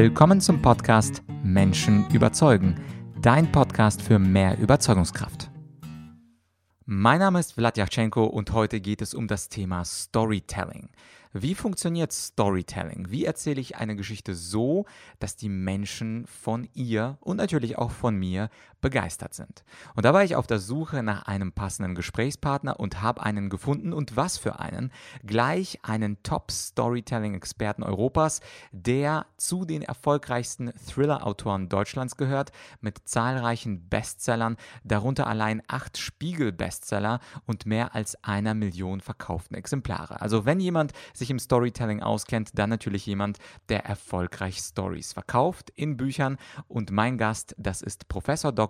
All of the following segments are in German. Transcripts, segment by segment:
Willkommen zum Podcast Menschen überzeugen, dein Podcast für mehr Überzeugungskraft. Mein Name ist Vlad Yachchenko und heute geht es um das Thema Storytelling. Wie funktioniert Storytelling? Wie erzähle ich eine Geschichte so, dass die Menschen von ihr und natürlich auch von mir begeistert sind? Und da war ich auf der Suche nach einem passenden Gesprächspartner und habe einen gefunden und was für einen? Gleich einen Top-Storytelling-Experten Europas, der zu den erfolgreichsten Thriller-Autoren Deutschlands gehört, mit zahlreichen Bestsellern, darunter allein acht Spiegel-Bestseller und mehr als einer Million verkauften Exemplare. Also wenn jemand sich im Storytelling auskennt, dann natürlich jemand, der erfolgreich Stories verkauft in Büchern. Und mein Gast, das ist Professor Dr.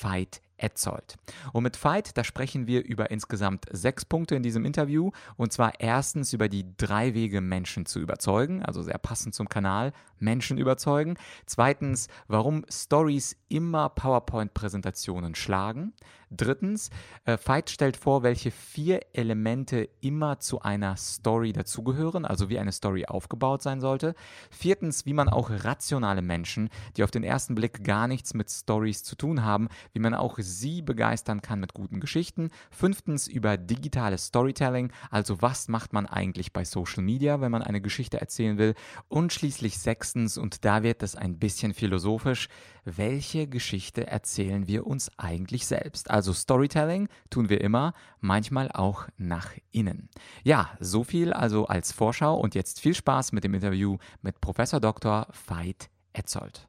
Veit Etzold. Und mit Veit, da sprechen wir über insgesamt sechs Punkte in diesem Interview. Und zwar erstens über die drei Wege, Menschen zu überzeugen, also sehr passend zum Kanal, Menschen überzeugen. Zweitens, warum Stories immer PowerPoint-Präsentationen schlagen. Drittens, äh, Veit stellt vor, welche vier Elemente immer zu einer Story dazugehören, also wie eine Story aufgebaut sein sollte. Viertens, wie man auch rationale Menschen, die auf den ersten Blick gar nichts mit Stories zu tun haben, wie man auch Sie begeistern kann mit guten Geschichten. Fünftens über digitales Storytelling, also was macht man eigentlich bei Social Media, wenn man eine Geschichte erzählen will. Und schließlich sechstens, und da wird es ein bisschen philosophisch, welche Geschichte erzählen wir uns eigentlich selbst? Also Storytelling tun wir immer, manchmal auch nach innen. Ja, so viel also als Vorschau und jetzt viel Spaß mit dem Interview mit Professor Dr. Veit Etzold.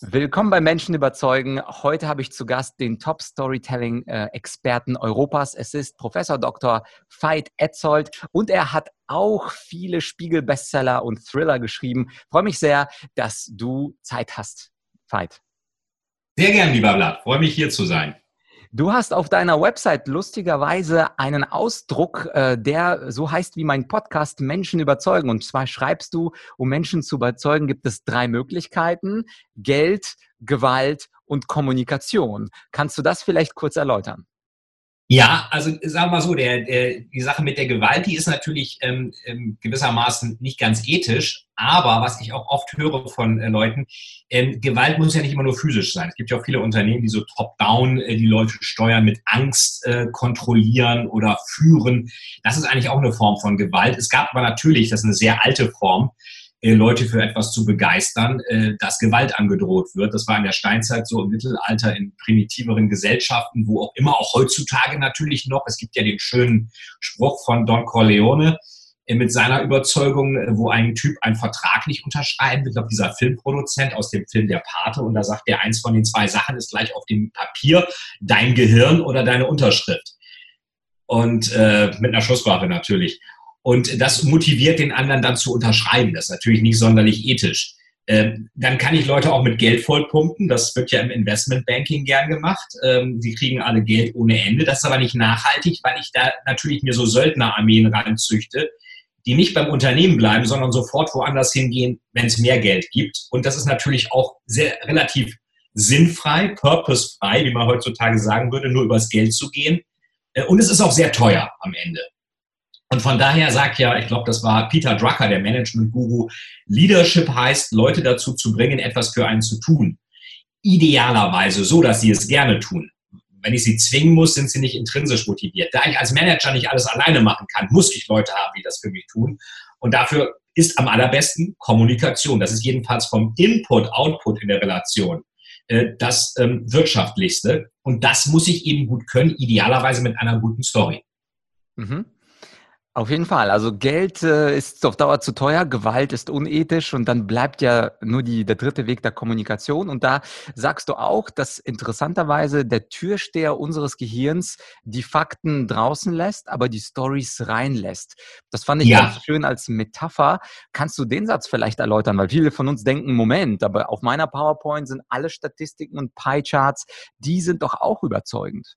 Willkommen bei Menschen überzeugen. Heute habe ich zu Gast den Top Storytelling Experten Europas. Es ist Professor Dr. Veit Etzold und er hat auch viele Spiegel Bestseller und Thriller geschrieben. Ich freue mich sehr, dass du Zeit hast. Veit. Sehr gern, lieber Blatt. Freue mich hier zu sein. Du hast auf deiner Website lustigerweise einen Ausdruck, äh, der so heißt wie mein Podcast Menschen überzeugen. Und zwar schreibst du, um Menschen zu überzeugen, gibt es drei Möglichkeiten. Geld, Gewalt und Kommunikation. Kannst du das vielleicht kurz erläutern? Ja, also sagen wir mal so, der, der, die Sache mit der Gewalt, die ist natürlich ähm, ähm, gewissermaßen nicht ganz ethisch, aber was ich auch oft höre von äh, Leuten, ähm, Gewalt muss ja nicht immer nur physisch sein. Es gibt ja auch viele Unternehmen, die so top-down äh, die Leute steuern, mit Angst äh, kontrollieren oder führen. Das ist eigentlich auch eine Form von Gewalt. Es gab aber natürlich, das ist eine sehr alte Form, Leute für etwas zu begeistern, äh, dass Gewalt angedroht wird. Das war in der Steinzeit so im Mittelalter in primitiveren Gesellschaften, wo auch immer, auch heutzutage natürlich noch. Es gibt ja den schönen Spruch von Don Corleone äh, mit seiner Überzeugung, wo ein Typ einen Vertrag nicht unterschreiben will. Ich glaube, dieser Filmproduzent aus dem Film Der Pate. Und da sagt er, eins von den zwei Sachen ist gleich auf dem Papier, dein Gehirn oder deine Unterschrift. Und äh, mit einer Schusswaffe natürlich. Und das motiviert den anderen dann zu unterschreiben. Das ist natürlich nicht sonderlich ethisch. Ähm, dann kann ich Leute auch mit Geld vollpumpen. Das wird ja im Investmentbanking gern gemacht. Ähm, sie kriegen alle Geld ohne Ende. Das ist aber nicht nachhaltig, weil ich da natürlich mir so Söldnerarmeen ranzüchte, die nicht beim Unternehmen bleiben, sondern sofort woanders hingehen, wenn es mehr Geld gibt. Und das ist natürlich auch sehr relativ sinnfrei, purposefrei, wie man heutzutage sagen würde, nur übers Geld zu gehen. Äh, und es ist auch sehr teuer am Ende. Und von daher sagt ja, ich glaube, das war Peter Drucker, der Management-Guru, Leadership heißt, Leute dazu zu bringen, etwas für einen zu tun. Idealerweise so, dass sie es gerne tun. Wenn ich sie zwingen muss, sind sie nicht intrinsisch motiviert. Da ich als Manager nicht alles alleine machen kann, muss ich Leute haben, die das für mich tun. Und dafür ist am allerbesten Kommunikation. Das ist jedenfalls vom Input-Output in der Relation äh, das ähm, wirtschaftlichste. Und das muss ich eben gut können, idealerweise mit einer guten Story. Mhm. Auf jeden Fall. Also Geld äh, ist auf Dauer zu teuer, Gewalt ist unethisch und dann bleibt ja nur die, der dritte Weg der Kommunikation. Und da sagst du auch, dass interessanterweise der Türsteher unseres Gehirns die Fakten draußen lässt, aber die Stories reinlässt. Das fand ich ja. ganz schön als Metapher. Kannst du den Satz vielleicht erläutern? Weil viele von uns denken, Moment, aber auf meiner PowerPoint sind alle Statistiken und Pie-Charts, die sind doch auch überzeugend.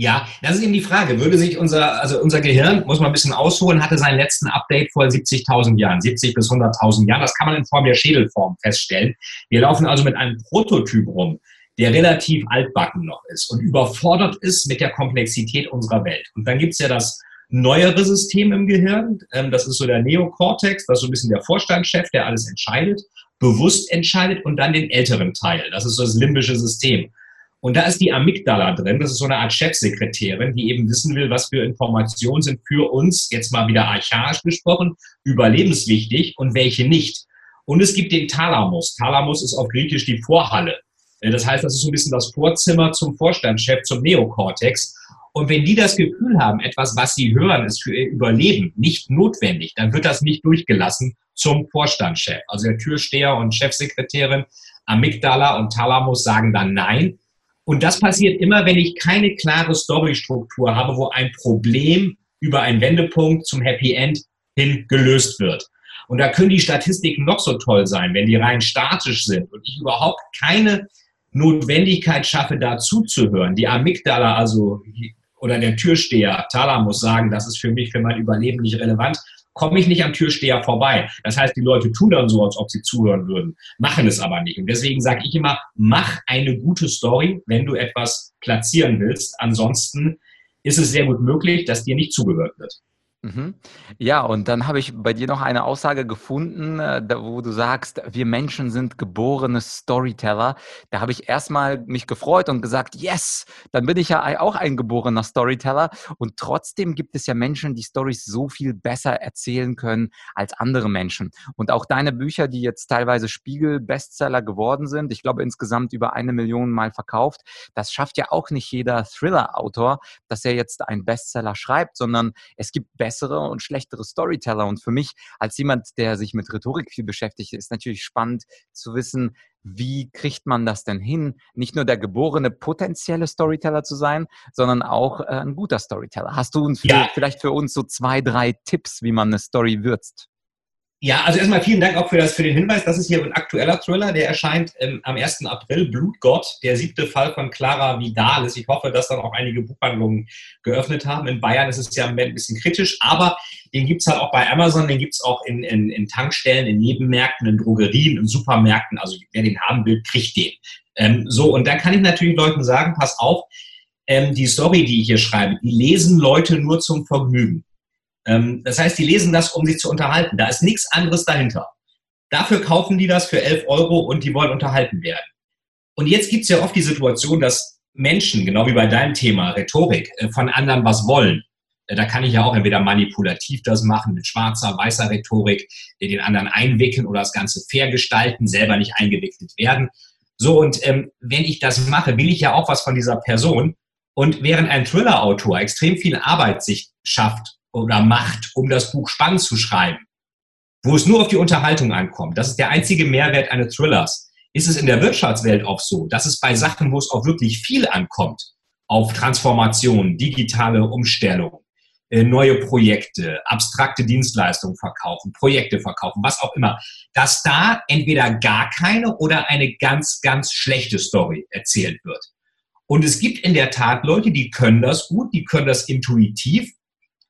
Ja, das ist eben die Frage. Würde sich unser, also unser Gehirn, muss man ein bisschen ausholen, hatte seinen letzten Update vor 70.000 Jahren, 70 bis 100.000 Jahren. Das kann man in Form der Schädelform feststellen. Wir laufen also mit einem Prototyp rum, der relativ altbacken noch ist und überfordert ist mit der Komplexität unserer Welt. Und dann gibt's ja das neuere System im Gehirn. Ähm, das ist so der Neokortex, das ist so ein bisschen der Vorstandschef, der alles entscheidet, bewusst entscheidet und dann den älteren Teil. Das ist so das limbische System. Und da ist die Amygdala drin. Das ist so eine Art Chefsekretärin, die eben wissen will, was für Informationen sind für uns, jetzt mal wieder archaisch gesprochen, überlebenswichtig und welche nicht. Und es gibt den Thalamus. Thalamus ist auf Griechisch die Vorhalle. Äh, das heißt, das ist so ein bisschen das Vorzimmer zum Vorstandschef, zum Neokortex. Und wenn die das Gefühl haben, etwas, was sie hören, ist für ihr Überleben nicht notwendig, dann wird das nicht durchgelassen zum Vorstandschef. Also der Türsteher und Chefsekretärin, Amygdala und Thalamus sagen dann Nein. Und das passiert immer, wenn ich keine klare Storystruktur habe, wo ein Problem über einen Wendepunkt zum Happy End hin gelöst wird. Und da können die Statistiken noch so toll sein, wenn die rein statisch sind und ich überhaupt keine Notwendigkeit schaffe, dazu zu hören. Die Amygdala, also oder der Türsteher, Thalamus sagen, das ist für mich, für mein Überleben nicht relevant, komme ich nicht am Türsteher vorbei. Das heißt, die Leute tun dann so, als ob sie zuhören würden, machen es aber nicht. Und deswegen sage ich immer, mach eine gute Story, wenn du etwas platzieren willst. Ansonsten ist es sehr gut möglich, dass dir nicht zugehört wird. Mhm. Ja, und dann habe ich bei dir noch eine Aussage gefunden, äh, wo du sagst, wir Menschen sind geborene Storyteller. Da habe ich erstmal mich gefreut und gesagt, yes, dann bin ich ja auch ein geborener Storyteller. Und trotzdem gibt es ja Menschen, die Stories so viel besser erzählen können als andere Menschen. Und auch deine Bücher, die jetzt teilweise Spiegel-Bestseller geworden sind, ich glaube insgesamt über eine Million Mal verkauft, das schafft ja auch nicht jeder Thriller-Autor, dass er jetzt einen Bestseller schreibt, sondern es gibt bessere und schlechtere Storyteller. Und für mich als jemand, der sich mit Rhetorik viel beschäftigt, ist natürlich spannend zu wissen, wie kriegt man das denn hin, nicht nur der geborene potenzielle Storyteller zu sein, sondern auch äh, ein guter Storyteller. Hast du uns ja. vielleicht für uns so zwei, drei Tipps, wie man eine Story würzt? Ja, also erstmal vielen Dank auch für, das, für den Hinweis. Das ist hier ein aktueller Thriller, der erscheint ähm, am 1. April, Blutgott, der siebte Fall von Clara Vidalis. Ich hoffe, dass dann auch einige Buchhandlungen geöffnet haben. In Bayern ist es ja ein bisschen kritisch, aber den gibt's halt auch bei Amazon, den gibt's auch in, in, in Tankstellen, in Nebenmärkten, in Drogerien, in Supermärkten. Also wer den haben will, kriegt den. Ähm, so, und da kann ich natürlich Leuten sagen, pass auf, ähm, die Story, die ich hier schreibe, die lesen Leute nur zum Vergnügen. Ähm, das heißt, die lesen das, um sich zu unterhalten. Da ist nichts anderes dahinter. Dafür kaufen die das für 11 Euro und die wollen unterhalten werden. Und jetzt gibt es ja oft die Situation, dass Menschen, genau wie bei deinem Thema Rhetorik, äh, von anderen was wollen. Äh, da kann ich ja auch entweder manipulativ das machen mit schwarzer, weißer Rhetorik, den anderen einwickeln oder das Ganze fair gestalten, selber nicht eingewickelt werden. So, und ähm, wenn ich das mache, will ich ja auch was von dieser Person. Und während ein Thriller-Autor extrem viel Arbeit sich schafft, oder macht, um das Buch spannend zu schreiben, wo es nur auf die Unterhaltung ankommt, das ist der einzige Mehrwert eines Thrillers, ist es in der Wirtschaftswelt auch so, dass es bei Sachen, wo es auch wirklich viel ankommt, auf Transformation, digitale Umstellung, äh, neue Projekte, abstrakte Dienstleistungen verkaufen, Projekte verkaufen, was auch immer, dass da entweder gar keine oder eine ganz, ganz schlechte Story erzählt wird. Und es gibt in der Tat Leute, die können das gut, die können das intuitiv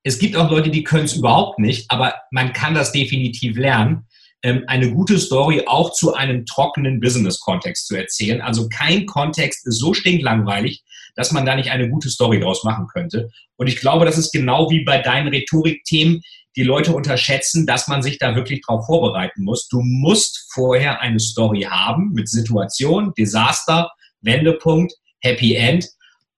es gibt auch Leute, die können es überhaupt nicht, aber man kann das definitiv lernen, ähm, eine gute Story auch zu einem trockenen Business-Kontext zu erzählen. Also kein Kontext ist so stinklangweilig, dass man da nicht eine gute Story draus machen könnte. Und ich glaube, das ist genau wie bei deinen Rhetorik-Themen. Die Leute unterschätzen, dass man sich da wirklich drauf vorbereiten muss. Du musst vorher eine Story haben mit Situation, Desaster, Wendepunkt, Happy End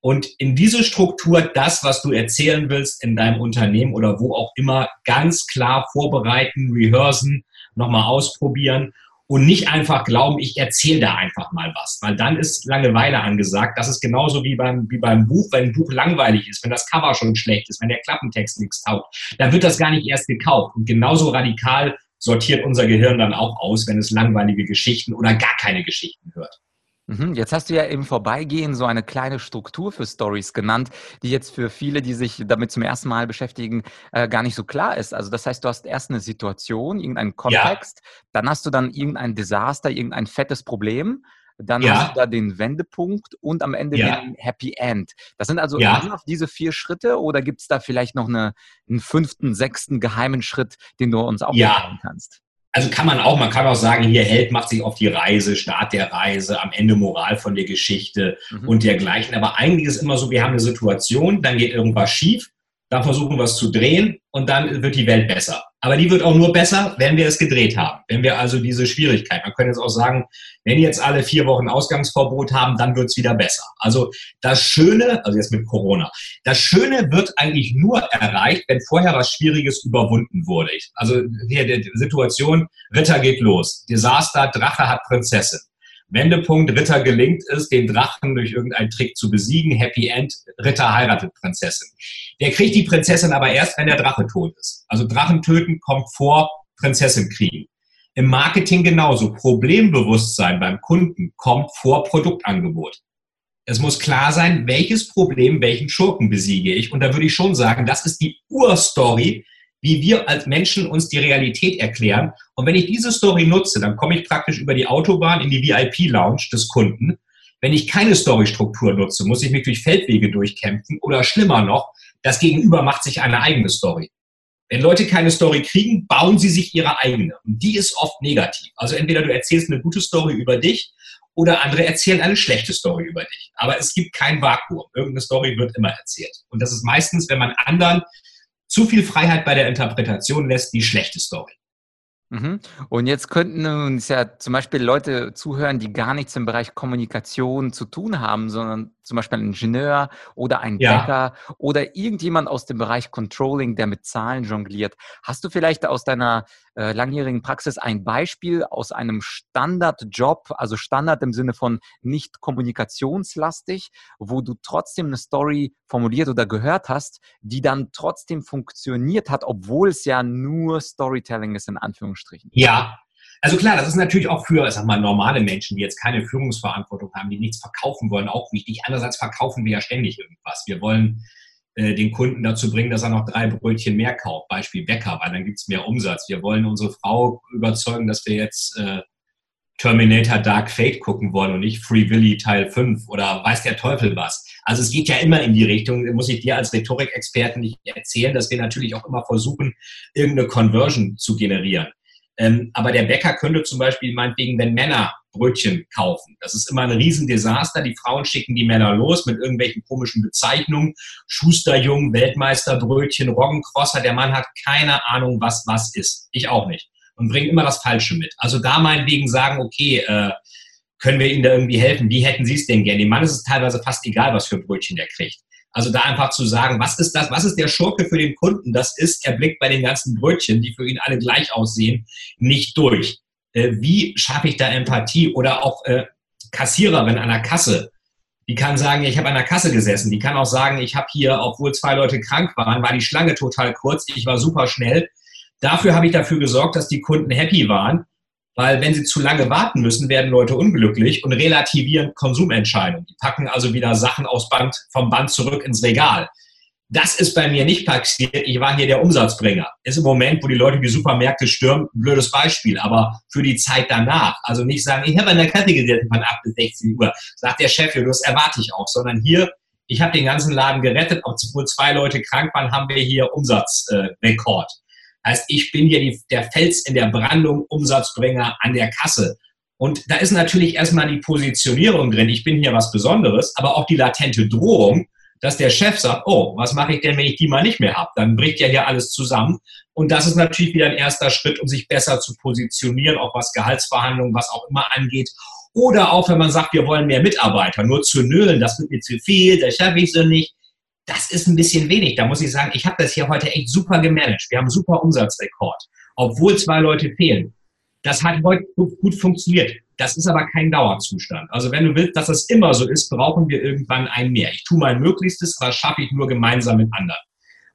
und in diese Struktur das, was du erzählen willst in deinem Unternehmen oder wo auch immer, ganz klar vorbereiten, rehearsen, nochmal ausprobieren und nicht einfach glauben, ich erzähle da einfach mal was, weil dann ist Langeweile angesagt. Das ist genauso wie beim, wie beim Buch, wenn ein Buch langweilig ist, wenn das Cover schon schlecht ist, wenn der Klappentext nichts taugt, dann wird das gar nicht erst gekauft. Und genauso radikal sortiert unser Gehirn dann auch aus, wenn es langweilige Geschichten oder gar keine Geschichten hört. Mhm, jetzt hast du ja im Vorbeigehen so eine kleine Struktur für Stories genannt, die jetzt für viele, die sich damit zum ersten Mal beschäftigen, äh, gar nicht so klar ist. Also das heißt, du hast erst eine Situation, irgendeinen Kontext, ja. dann hast du dann irgendein Desaster, irgendein fettes Problem, dann ja. hast du da den Wendepunkt und am Ende ja. den Happy End. Das sind also ja. diese vier Schritte oder gibt es da vielleicht noch eine, einen fünften, sechsten geheimen Schritt, den du uns auch ja. kannst? Also kann man auch, man kann auch sagen, hier Held macht sich auf die Reise, Start der Reise, am Ende Moral von der Geschichte mhm. und dergleichen. Aber eigentlich ist immer so, wir haben eine Situation, dann geht irgendwas schief dann versuchen wir es zu drehen und dann wird die Welt besser. Aber die wird auch nur besser, wenn wir es gedreht haben. Wenn wir also diese Schwierigkeit, man könnte jetzt auch sagen, wenn jetzt alle vier Wochen Ausgangsverbot haben, dann wird es wieder besser. Also das Schöne, also jetzt mit Corona, das Schöne wird eigentlich nur erreicht, wenn vorher was Schwieriges überwunden wurde. Also hier die Situation, Ritter geht los, Desaster, Drache hat Prinzessin. Wendepunkt, Ritter gelingt es, den Drachen durch irgendeinen Trick zu besiegen. Happy End, Ritter heiratet Prinzessin. Der kriegt die Prinzessin aber erst, wenn der Drache tot ist. Also Drachen töten kommt vor Prinzessin kriegen. Im Marketing genauso. Problembewusstsein beim Kunden kommt vor Produktangebot. Es muss klar sein, welches Problem, welchen Schurken besiege ich. Und da würde ich schon sagen, das ist die Urstory, wie wir als Menschen uns die Realität erklären. Und wenn ich diese Story nutze, dann komme ich praktisch über die Autobahn in die VIP-Lounge des Kunden. Wenn ich keine Storystruktur nutze, muss ich mich durch Feldwege durchkämpfen oder schlimmer noch, das Gegenüber macht sich eine eigene Story. Wenn Leute keine Story kriegen, bauen sie sich ihre eigene. Und die ist oft negativ. Also entweder du erzählst eine gute Story über dich oder andere erzählen eine schlechte Story über dich. Aber es gibt kein Vakuum. Irgendeine Story wird immer erzählt. Und das ist meistens, wenn man anderen zu viel Freiheit bei der Interpretation lässt, die schlechte Story. Mhm. Und jetzt könnten uns ja zum Beispiel Leute zuhören, die gar nichts im Bereich Kommunikation zu tun haben, sondern zum Beispiel ein Ingenieur oder ein ja. Bäcker oder irgendjemand aus dem Bereich Controlling, der mit Zahlen jongliert. Hast du vielleicht aus deiner äh, langjährigen Praxis ein Beispiel aus einem Standardjob, also Standard im Sinne von nicht kommunikationslastig, wo du trotzdem eine Story formuliert oder gehört hast, die dann trotzdem funktioniert hat, obwohl es ja nur Storytelling ist in Anführungsstrichen? Ja, also klar, das ist natürlich auch für, sag mal, normale Menschen, die jetzt keine Führungsverantwortung haben, die nichts verkaufen wollen, auch wichtig. Andererseits verkaufen wir ja ständig irgendwas. Wir wollen äh, den Kunden dazu bringen, dass er noch drei Brötchen mehr kauft, Beispiel Bäcker, weil dann gibt's mehr Umsatz. Wir wollen unsere Frau überzeugen, dass wir jetzt äh, Terminator Dark Fate gucken wollen und nicht Free Willy Teil 5 oder weiß der Teufel was. Also es geht ja immer in die Richtung, muss ich dir als Rhetorikexperten nicht erzählen, dass wir natürlich auch immer versuchen, irgendeine Conversion zu generieren. Ähm, aber der Bäcker könnte zum Beispiel meinetwegen, wenn Männer Brötchen kaufen. Das ist immer ein Riesendesaster. Die Frauen schicken die Männer los mit irgendwelchen komischen Bezeichnungen. Schusterjung, Weltmeisterbrötchen, Roggencrosser. Der Mann hat keine Ahnung, was was ist. Ich auch nicht. Und bringt immer das Falsche mit. Also da meinetwegen sagen, okay, äh, können wir Ihnen da irgendwie helfen? Wie hätten Sie es denn gern? Dem Mann ist es teilweise fast egal, was für Brötchen der kriegt. Also da einfach zu sagen, was ist das, was ist der Schurke für den Kunden? Das ist, er blickt bei den ganzen Brötchen, die für ihn alle gleich aussehen, nicht durch. Äh, wie schaffe ich da Empathie? Oder auch äh, Kassiererin an der Kasse, die kann sagen, ich habe an der Kasse gesessen. Die kann auch sagen, ich habe hier, obwohl zwei Leute krank waren, war die Schlange total kurz, ich war super schnell. Dafür habe ich dafür gesorgt, dass die Kunden happy waren. Weil wenn sie zu lange warten müssen, werden Leute unglücklich und relativieren Konsumentscheidungen. Die packen also wieder Sachen aus Band, vom Band zurück ins Regal. Das ist bei mir nicht passiert. Ich war hier der Umsatzbringer. Ist im Moment, wo die Leute die Supermärkte stürmen, ein blödes Beispiel. Aber für die Zeit danach, also nicht sagen, ich habe an der Kasse gesessen von 8 bis 16 Uhr, sagt der Chef, ja, das erwarte ich auch, sondern hier, ich habe den ganzen Laden gerettet, obwohl zwei Leute krank waren, haben wir hier Umsatzrekord. Heißt, ich bin hier die, der Fels in der Brandung, Umsatzbringer an der Kasse. Und da ist natürlich erstmal die Positionierung drin, ich bin hier was Besonderes, aber auch die latente Drohung, dass der Chef sagt, oh, was mache ich denn, wenn ich die mal nicht mehr habe? Dann bricht ja hier alles zusammen. Und das ist natürlich wieder ein erster Schritt, um sich besser zu positionieren, auch was Gehaltsverhandlungen, was auch immer angeht. Oder auch, wenn man sagt, wir wollen mehr Mitarbeiter, nur zu nölen, das wird mir zu viel, das schaffe ich so nicht das ist ein bisschen wenig. Da muss ich sagen, ich habe das hier heute echt super gemanagt. Wir haben einen super Umsatzrekord, obwohl zwei Leute fehlen. Das hat heute gut funktioniert. Das ist aber kein Dauerzustand. Also wenn du willst, dass das immer so ist, brauchen wir irgendwann ein mehr. Ich tue mein Möglichstes, was schaffe ich nur gemeinsam mit anderen.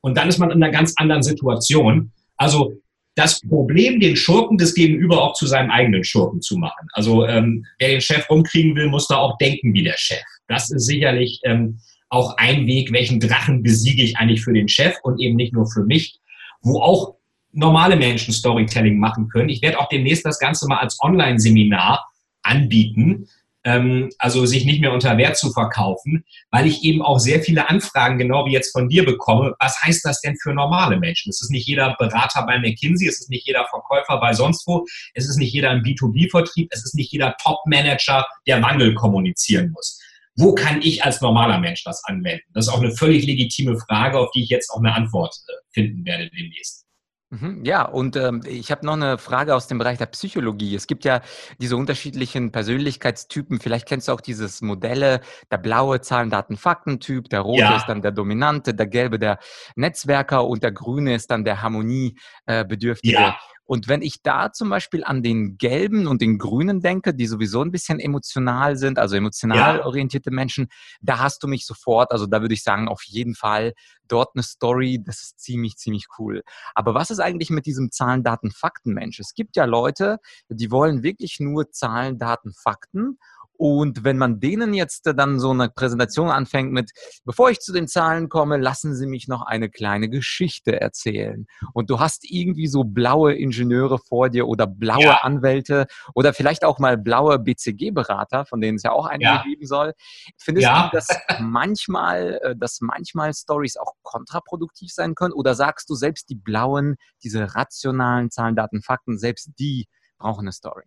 Und dann ist man in einer ganz anderen Situation. Also das Problem, den Schurken des Gegenüber auch zu seinem eigenen Schurken zu machen. Also ähm, wer den Chef rumkriegen will, muss da auch denken wie der Chef. Das ist sicherlich ähm, auch ein Weg, welchen Drachen besiege ich eigentlich für den Chef und eben nicht nur für mich, wo auch normale Menschen Storytelling machen können. Ich werde auch demnächst das Ganze mal als Online-Seminar anbieten, ähm, also sich nicht mehr unter Wert zu verkaufen, weil ich eben auch sehr viele Anfragen, genau wie jetzt von dir bekomme. Was heißt das denn für normale Menschen? Es ist nicht jeder Berater bei McKinsey, es ist nicht jeder Verkäufer bei sonst wo, es ist nicht jeder im B2B-Vertrieb, es ist nicht jeder Top-Manager, der Wandel kommunizieren muss. Wo kann ich als normaler Mensch das anwenden? Das ist auch eine völlig legitime Frage, auf die ich jetzt auch eine Antwort äh, finden werde demnächst. Mhm, ja, und ähm, ich habe noch eine Frage aus dem Bereich der Psychologie. Es gibt ja diese unterschiedlichen Persönlichkeitstypen. Vielleicht kennst du auch dieses Modelle, der blaue Zahlen, Daten, Fakten-Typ, der rote ja. ist dann der Dominante, der gelbe der Netzwerker und der grüne ist dann der Harmoniebedürftige. Ja. Und wenn ich da zum Beispiel an den gelben und den grünen denke, die sowieso ein bisschen emotional sind, also emotional ja. orientierte Menschen, da hast du mich sofort, also da würde ich sagen, auf jeden Fall dort eine Story, das ist ziemlich, ziemlich cool. Aber was ist eigentlich mit diesem Zahlen, Daten, Fakten Mensch? Es gibt ja Leute, die wollen wirklich nur Zahlen, Daten, Fakten und wenn man denen jetzt dann so eine Präsentation anfängt mit, bevor ich zu den Zahlen komme, lassen Sie mich noch eine kleine Geschichte erzählen. Und du hast irgendwie so blaue Ingenieure vor dir oder blaue ja. Anwälte oder vielleicht auch mal blaue BCG-Berater, von denen es ja auch einige ja. geben soll. Findest ja. du, dass manchmal, äh, dass manchmal Stories auch kontraproduktiv sein können? Oder sagst du selbst die blauen, diese rationalen Zahlen, Daten, Fakten, selbst die brauchen eine Story?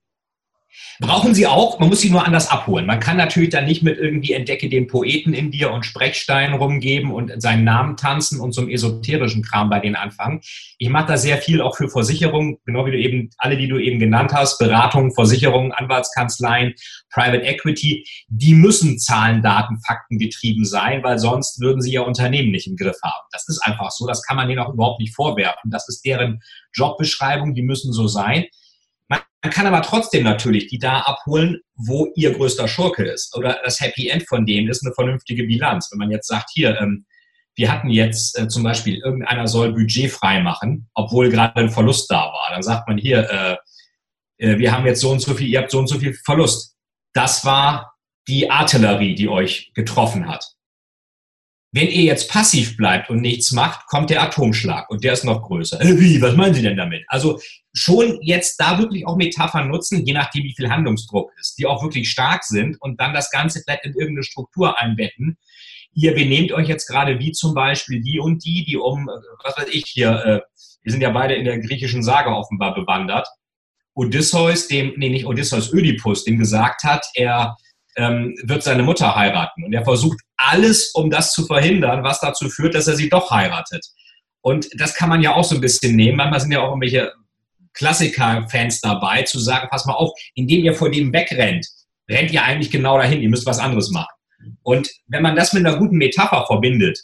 Brauchen sie auch, man muss sie nur anders abholen. Man kann natürlich dann nicht mit irgendwie Entdecke den Poeten in dir und Sprechstein rumgeben und seinen Namen tanzen und zum esoterischen Kram bei denen anfangen. Ich mache da sehr viel auch für Versicherungen, genau wie du eben, alle, die du eben genannt hast, Beratungen, Versicherungen, Anwaltskanzleien, Private Equity, die müssen Zahlen, Daten, Fakten getrieben sein, weil sonst würden sie ihr Unternehmen nicht im Griff haben. Das ist einfach so, das kann man denen auch überhaupt nicht vorwerfen. Das ist deren Jobbeschreibung, die müssen so sein. Man kann aber trotzdem natürlich die da abholen, wo ihr größter Schurke ist. Oder das Happy End von dem ist eine vernünftige Bilanz. Wenn man jetzt sagt, hier, ähm, wir hatten jetzt äh, zum Beispiel, irgendeiner soll Budget frei machen, obwohl gerade ein Verlust da war. Dann sagt man hier, äh, äh, wir haben jetzt so und so viel, ihr habt so und so viel Verlust. Das war die Artillerie, die euch getroffen hat. Wenn ihr jetzt passiv bleibt und nichts macht, kommt der Atomschlag und der ist noch größer. Äh, wie, was meinen Sie denn damit? Also schon jetzt da wirklich auch Metaphern nutzen, je nachdem, wie viel Handlungsdruck ist, die auch wirklich stark sind und dann das Ganze vielleicht in irgendeine Struktur einbetten. Ihr benehmt euch jetzt gerade wie zum Beispiel die und die, die um, äh, was weiß ich hier, äh, wir sind ja beide in der griechischen Sage offenbar bewandert. Odysseus, dem, nee, nicht Odysseus, Ödipus, dem gesagt hat, er ähm, wird seine Mutter heiraten. Und er versucht alles, um das zu verhindern, was dazu führt, dass er sie doch heiratet. Und das kann man ja auch so ein bisschen nehmen. Manchmal sind ja auch irgendwelche Klassiker-Fans dabei, zu sagen, pass mal auf, indem ihr vor dem wegrennt, rennt ihr eigentlich genau dahin, ihr müsst was anderes machen. Und wenn man das mit einer guten Metapher verbindet,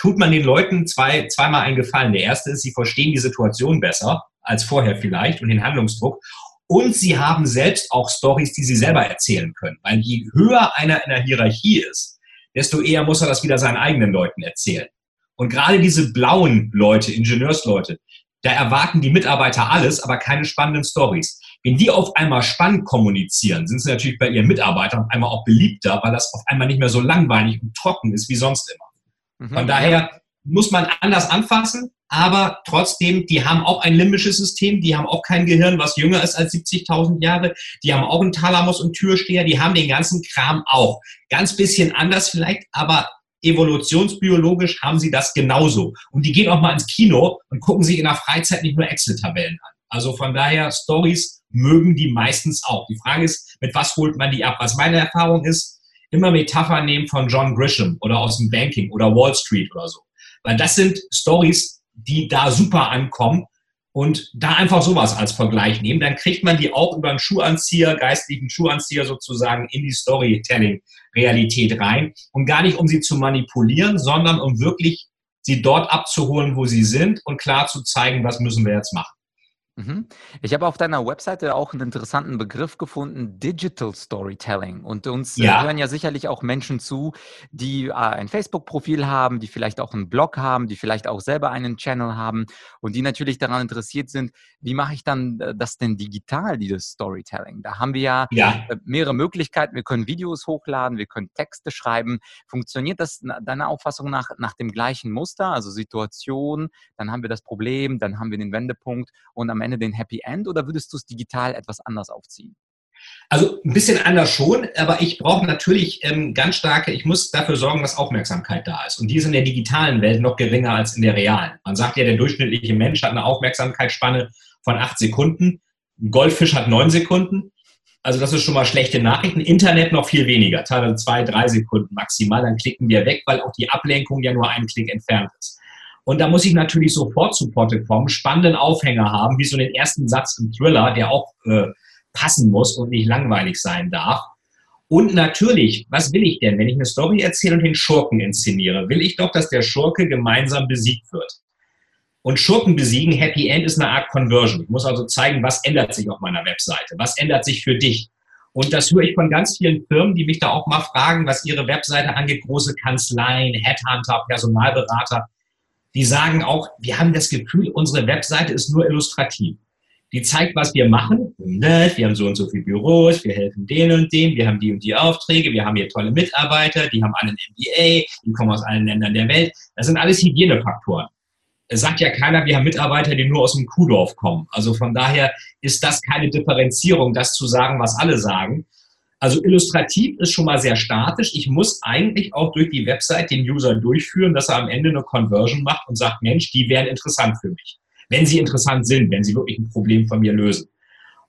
tut man den Leuten zwei, zweimal einen Gefallen. Der erste ist, sie verstehen die Situation besser als vorher vielleicht und den Handlungsdruck. Und sie haben selbst auch Stories, die sie selber erzählen können. Weil je höher einer in der Hierarchie ist, desto eher muss er das wieder seinen eigenen Leuten erzählen. Und gerade diese blauen Leute, Ingenieursleute, da erwarten die Mitarbeiter alles, aber keine spannenden Stories. Wenn die auf einmal spannend kommunizieren, sind sie natürlich bei ihren Mitarbeitern auf einmal auch beliebter, weil das auf einmal nicht mehr so langweilig und trocken ist wie sonst immer. Mhm, Von daher muss man anders anfassen, aber trotzdem, die haben auch ein limbisches System, die haben auch kein Gehirn, was jünger ist als 70.000 Jahre, die haben auch einen Thalamus und Türsteher, die haben den ganzen Kram auch. Ganz bisschen anders vielleicht, aber evolutionsbiologisch haben sie das genauso. Und die gehen auch mal ins Kino und gucken sich in der Freizeit nicht nur Excel-Tabellen an. Also von daher, Stories mögen die meistens auch. Die Frage ist, mit was holt man die ab? Was meine Erfahrung ist, immer Metapher nehmen von John Grisham oder aus dem Banking oder Wall Street oder so. Weil das sind Stories, die da super ankommen und da einfach sowas als Vergleich nehmen, dann kriegt man die auch über einen Schuhanzieher, geistlichen Schuhanzieher sozusagen in die Storytelling-Realität rein und gar nicht, um sie zu manipulieren, sondern um wirklich sie dort abzuholen, wo sie sind und klar zu zeigen, was müssen wir jetzt machen. Mhm. Ich habe auf deiner Webseite auch einen interessanten Begriff gefunden, Digital Storytelling. Und uns äh, ja. hören ja sicherlich auch Menschen zu, die äh, ein Facebook-Profil haben, die vielleicht auch einen Blog haben, die vielleicht auch selber einen Channel haben und die natürlich daran interessiert sind, wie mache ich dann äh, das denn digital, dieses Storytelling? Da haben wir ja, ja, mehrere Möglichkeiten. Wir können Videos hochladen, wir können Texte schreiben. Funktioniert das deiner Auffassung nach nach dem gleichen Muster? Also Situation, dann haben wir das Problem, dann haben wir den Wendepunkt und am Ende den Happy End oder würdest du es digital etwas anders aufziehen? Also ein bisschen anders schon, aber ich brauche natürlich ähm, ganz starke, ich muss dafür sorgen, dass Aufmerksamkeit da ist. Und die ist in der digitalen Welt noch geringer als in der realen. Man sagt ja, der durchschnittliche Mensch hat eine Aufmerksamkeitsspanne von acht Sekunden. Ein Goldfisch hat neun Sekunden. Also das ist schon mal schlechte Nachrichten. Internet noch viel weniger, teilweise zwei, drei Sekunden maximal. Dann klicken wir weg, weil auch die Ablenkung ja nur einen Klick entfernt ist. Und da muss ich natürlich sofort zu Potte kommen, spannenden Aufhänger haben, wie so den ersten Satz im Thriller, der auch äh, passen muss und nicht langweilig sein darf. Und natürlich, was will ich denn, wenn ich eine Story erzähle und den Schurken inszeniere? Will ich doch, dass der Schurke gemeinsam besiegt wird. Und Schurken besiegen, Happy End ist eine Art Conversion. Ich muss also zeigen, was ändert sich auf meiner Webseite, was ändert sich für dich. Und das höre ich von ganz vielen Firmen, die mich da auch mal fragen, was ihre Webseite angeht, große Kanzleien, Headhunter, Personalberater. Die sagen auch, wir haben das Gefühl, unsere Webseite ist nur illustrativ. Die zeigt, was wir machen. Wir haben so und so viele Büros, wir helfen denen und denen, wir haben die und die Aufträge, wir haben hier tolle Mitarbeiter, die haben alle ein MBA, die kommen aus allen Ländern der Welt. Das sind alles Hygienefaktoren es sagt ja keiner, wir haben Mitarbeiter, die nur aus dem Kuhdorf kommen. Also von daher ist das keine Differenzierung, das zu sagen, was alle sagen. Also illustrativ ist schon mal sehr statisch. Ich muss eigentlich auch durch die Website den User durchführen, dass er am Ende eine Conversion macht und sagt, Mensch, die wären interessant für mich. Wenn sie interessant sind, wenn sie wirklich ein Problem von mir lösen.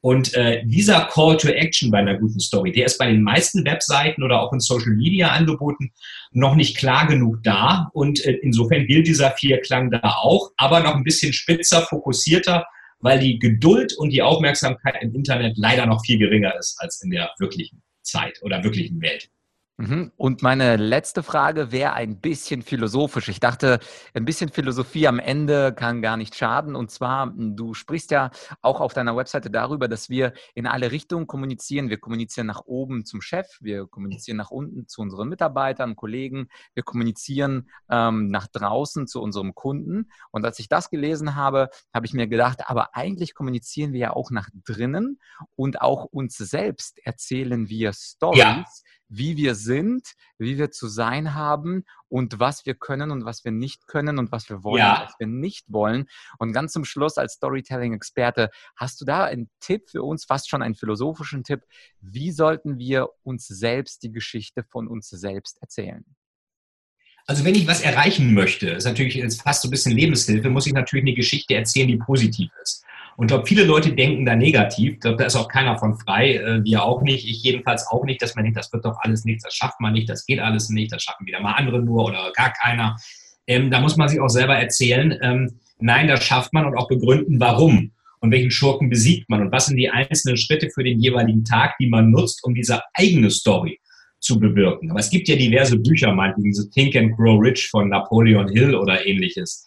Und äh, dieser Call to Action bei einer guten Story, der ist bei den meisten Webseiten oder auch in Social Media Angeboten noch nicht klar genug da. Und äh, insofern gilt dieser Vierklang da auch, aber noch ein bisschen spitzer, fokussierter, weil die Geduld und die Aufmerksamkeit im Internet leider noch viel geringer ist als in der wirklichen Zeit oder wirklichen Welt. Mhm. Und meine letzte Frage wäre ein bisschen philosophisch. Ich dachte, ein bisschen Philosophie am Ende kann gar nicht schaden. Und zwar, hm, du sprichst ja auch auf deiner Webseite darüber, dass wir in alle Richtungen kommunizieren. Wir kommunizieren nach oben zum Chef, wir kommunizieren nach unten zu unseren Mitarbeitern, Kollegen, wir kommunizieren ähm, nach draußen zu unserem Kunden. Und als ich das gelesen habe, habe ich mir gedacht, aber eigentlich kommunizieren wir ja auch nach drinnen und auch uns selbst erzählen wir Stories. Ja wie wir sind, wie wir zu sein haben und was wir können und was wir nicht können und was wir wollen ja. und was wir nicht wollen. Und ganz zum Schluss als Storytelling-Experte, hast du da einen Tipp für uns, fast schon einen philosophischen Tipp, wie sollten wir uns selbst die Geschichte von uns selbst erzählen? Also wenn ich was erreichen möchte, ist natürlich fast so ein bisschen Lebenshilfe, muss ich natürlich eine Geschichte erzählen, die positiv ist. Und ich glaube, viele Leute denken da negativ. Ich glaube, da ist auch keiner von frei. Äh, wir auch nicht. Ich jedenfalls auch nicht, dass man denkt, das wird doch alles nichts, das schafft man nicht, das geht alles nicht, das schaffen wieder mal andere nur oder gar keiner. Ähm, da muss man sich auch selber erzählen, ähm, nein, das schafft man und auch begründen, warum und welchen Schurken besiegt man und was sind die einzelnen Schritte für den jeweiligen Tag, die man nutzt, um diese eigene Story zu bewirken. Aber es gibt ja diverse Bücher, meinetwegen so Think and Grow Rich von Napoleon Hill oder ähnliches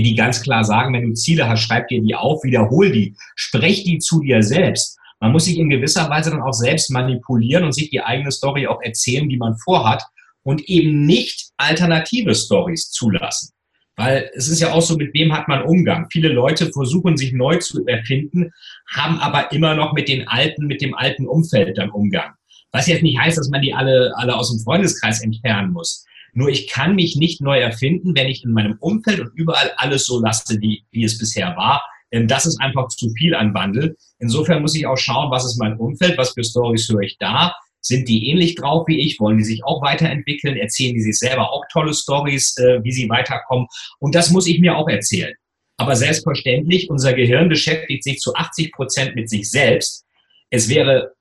die ganz klar sagen, wenn du Ziele hast, schreib dir die auf, wiederhol die, sprech die zu dir selbst. Man muss sich in gewisser Weise dann auch selbst manipulieren und sich die eigene Story auch erzählen, die man vorhat und eben nicht alternative Stories zulassen. Weil es ist ja auch so, mit wem hat man Umgang? Viele Leute versuchen sich neu zu erfinden, haben aber immer noch mit den alten, mit dem alten Umfeld dann Umgang. Was jetzt nicht heißt, dass man die alle, alle aus dem Freundeskreis entfernen muss. Nur ich kann mich nicht neu erfinden, wenn ich in meinem Umfeld und überall alles so lasse, wie, wie es bisher war. Denn das ist einfach zu viel an Wandel. Insofern muss ich auch schauen, was ist mein Umfeld, was für Stories höre ich da. Sind die ähnlich drauf wie ich? Wollen die sich auch weiterentwickeln? Erzählen die sich selber auch tolle Stories, äh, wie sie weiterkommen? Und das muss ich mir auch erzählen. Aber selbstverständlich, unser Gehirn beschäftigt sich zu 80 Prozent mit sich selbst. Es wäre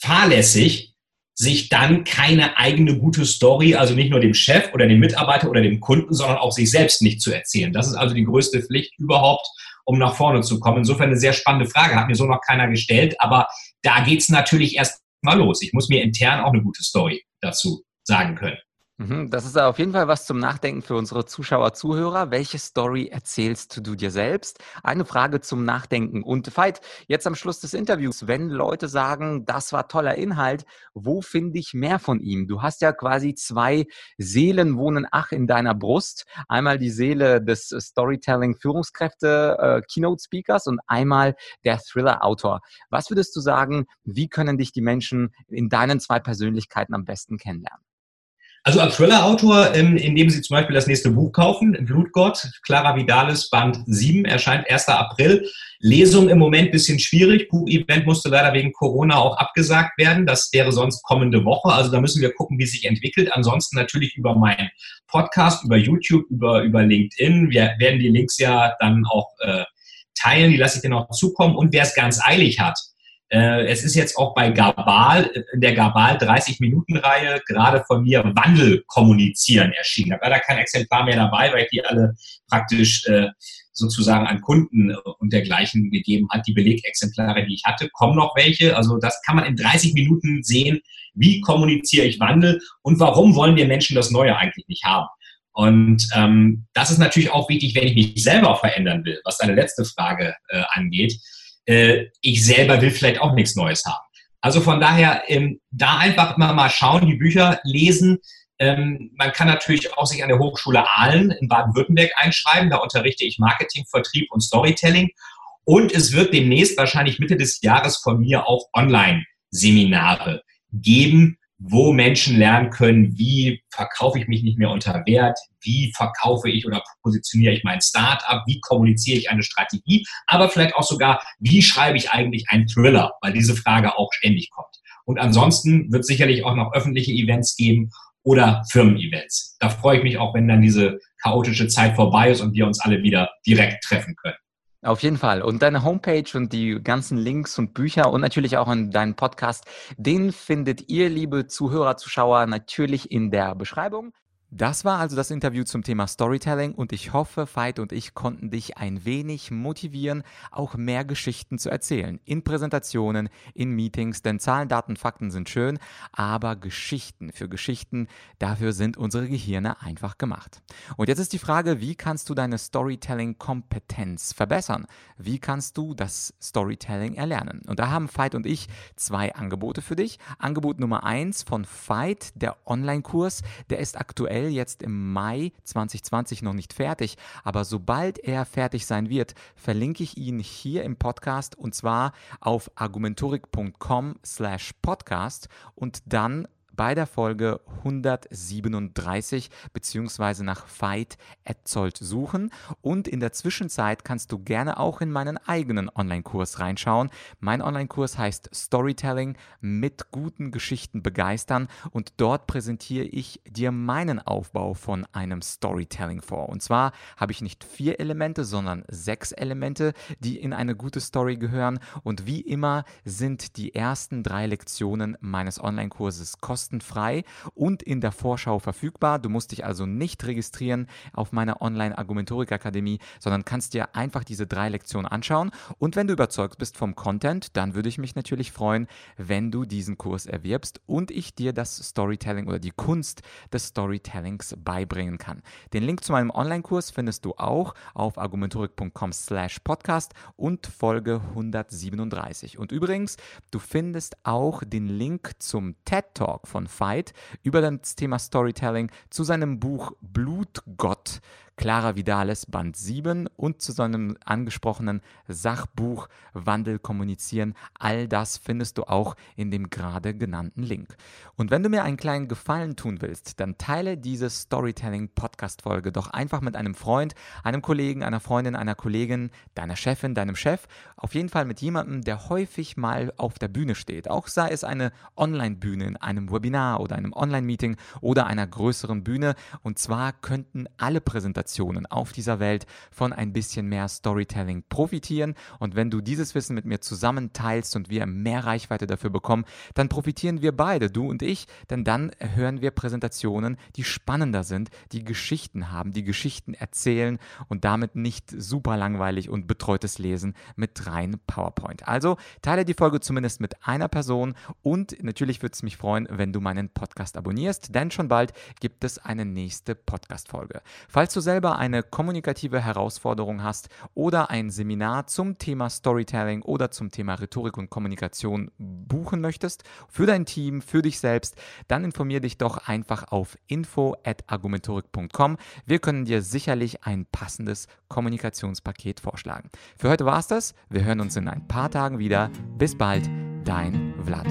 fahrlässig, sich dann keine eigene gute Story, also nicht nur dem Chef oder dem Mitarbeiter oder dem Kunden, sondern auch sich selbst nicht zu erzählen. Das ist also die größte Pflicht überhaupt, um nach vorne zu kommen. Insofern eine sehr spannende Frage, hat mir so noch keiner gestellt, aber da geht's natürlich erst mal los. Ich muss mir intern auch eine gute Story dazu sagen können. Mhm, das ist auf jeden Fall was zum Nachdenken für unsere Zuschauer, Zuhörer. Welche Story erzählst du dir selbst? Eine Frage zum Nachdenken. Und Veit, jetzt am Schluss des Interviews, wenn Leute sagen, das war toller Inhalt, wo finde ich mehr von ihm? Du hast ja quasi zwei Seelen wohnen ach in deiner Brust. Einmal die Seele des äh, Keynote-Speakers und einmal der Thriller-Autor. Was würdest du sagen, wie können dich die Menschen in deinen zwei Persönlichkeiten am besten kennenlernen? Also als Thriller-Autor, ähm, indem Sie zum Beispiel das nächste Buch kaufen, Blutgott, Clara Vidalis, Band 7, erscheint 1. April. Lesung im Moment bisschen schwierig. Buch-Event musste leider wegen Corona auch abgesagt werden. Das wäre sonst kommende Woche. Also da müssen wir gucken, wie es sich entwickelt. Ansonsten natürlich über meinen Podcast, über YouTube, über, über LinkedIn. Wir werden die Links ja dann auch äh, teilen. Die lasse ich dir noch zukommen. Und wer es ganz eilig hat, es ist jetzt auch bei Gabal, in der Gabal 30-Minuten-Reihe gerade von mir Wandel kommunizieren erschienen. Da war da kein Exemplar mehr dabei, weil ich die alle praktisch äh, sozusagen an Kunden und dergleichen gegeben hat. Die Belegexemplare, die ich hatte, kommen noch welche. Also das kann man in 30 Minuten sehen, wie kommuniziere ich Wandel und warum wollen wir Menschen das Neue eigentlich nicht haben. Und ähm, das ist natürlich auch wichtig, wenn ich mich selber verändern will, was deine letzte Frage äh, angeht. Äh, ich selber will vielleicht auch nichts Neues haben. Also von daher, ähm, da einfach mal, mal schauen, die Bücher lesen. Ähm, man kann natürlich auch sich an der Hochschule Aalen in Baden-Württemberg einschreiben. Da unterrichte ich Marketing, Vertrieb und Storytelling. Und es wird demnächst, wahrscheinlich Mitte des Jahres, von mir auch Online-Seminare geben, wo Menschen lernen können, wie verkaufe ich mich nicht mehr unter Wert, wie verkaufe ich oder positioniere ich mein Startup, wie kommuniziere ich eine Strategie, aber vielleicht auch sogar, wie schreibe ich eigentlich einen Thriller, weil diese Frage auch ständig kommt. Und ansonsten wird es sicherlich auch noch öffentliche Events geben oder Firmen-Events. Da freue ich mich auch, wenn dann diese chaotische Zeit vorbei ist und wir uns alle wieder direkt treffen können. Auf jeden Fall. Und deine Homepage und die ganzen Links und Bücher und natürlich auch in deinen Podcast, den findet ihr, liebe Zuhörer, Zuschauer, natürlich in der Beschreibung. Das war also das Interview zum Thema Storytelling und ich hoffe, Veit und ich konnten dich ein wenig motivieren, auch mehr Geschichten zu erzählen. In Präsentationen, in Meetings, denn Zahlen, Daten, Fakten sind schön, aber Geschichten für Geschichten, dafür sind unsere Gehirne einfach gemacht. Und jetzt ist die Frage, wie kannst du deine Storytelling-Kompetenz verbessern? Wie kannst du das Storytelling erlernen? Und da haben Veit und ich zwei Angebote für dich. Angebot Nummer eins von Veit, der Online-Kurs, der ist aktuell aktuell jetzt im Mai 2020 noch nicht fertig, aber sobald er fertig sein wird, verlinke ich ihn hier im Podcast und zwar auf argumentorik.com slash podcast und dann bei der Folge 137 bzw. nach Veit Etzold suchen. Und in der Zwischenzeit kannst du gerne auch in meinen eigenen Online-Kurs reinschauen. Mein Online-Kurs heißt Storytelling mit guten Geschichten begeistern und dort präsentiere ich dir meinen Aufbau von einem Storytelling vor. Und zwar habe ich nicht vier Elemente, sondern sechs Elemente, die in eine gute Story gehören. Und wie immer sind die ersten drei Lektionen meines Online-Kurses kostenlos kostenfrei und in der Vorschau verfügbar. Du musst dich also nicht registrieren auf meiner Online-Argumentorik-Akademie, sondern kannst dir einfach diese drei Lektionen anschauen. Und wenn du überzeugt bist vom Content, dann würde ich mich natürlich freuen, wenn du diesen Kurs erwirbst und ich dir das Storytelling oder die Kunst des Storytellings beibringen kann. Den Link zu meinem Online-Kurs findest du auch auf argumentorik.com slash podcast und Folge 137. Und übrigens, du findest auch den Link zum TED Talk von von Veit über das Thema Storytelling zu seinem Buch Blutgott Clara Vidales Band 7 und zu seinem angesprochenen Sachbuch Wandel kommunizieren. All das findest du auch in dem gerade genannten Link. Und wenn du mir einen kleinen Gefallen tun willst, dann teile diese Storytelling Podcast Folge doch einfach mit einem Freund, einem Kollegen, einer Freundin, einer Kollegin, deiner Chefin, deinem Chef, auf jeden Fall mit jemandem, der häufig mal auf der Bühne steht. Auch sei es eine Online-Bühne in einem Webinar oder einem Online-Meeting oder einer größeren Bühne. Und zwar könnten alle Präsentationen Organisationen auf dieser Welt von ein bisschen mehr Storytelling profitieren. Und wenn du dieses Wissen mit mir zusammen teilst und wir mehr Reichweite dafür bekommen, dann profitieren wir beide, du und ich, denn dann hören wir Präsentationen, die spannender sind, die Geschichten haben, die Geschichten erzählen und damit nicht super langweilig und betreutes Lesen mit rein PowerPoint. Also teile die Folge zumindest mit einer Person und natürlich würde es mich freuen, wenn du meinen Podcast abonnierst, denn schon bald gibt es eine nächste Podcast-Folge. Falls du selbst selber eine kommunikative Herausforderung hast oder ein Seminar zum Thema Storytelling oder zum Thema Rhetorik und Kommunikation buchen möchtest, für dein Team, für dich selbst, dann informiere dich doch einfach auf info@argumentorik.com. Wir können dir sicherlich ein passendes Kommunikationspaket vorschlagen. Für heute war es das. Wir hören uns in ein paar Tagen wieder. Bis bald, dein Vlad.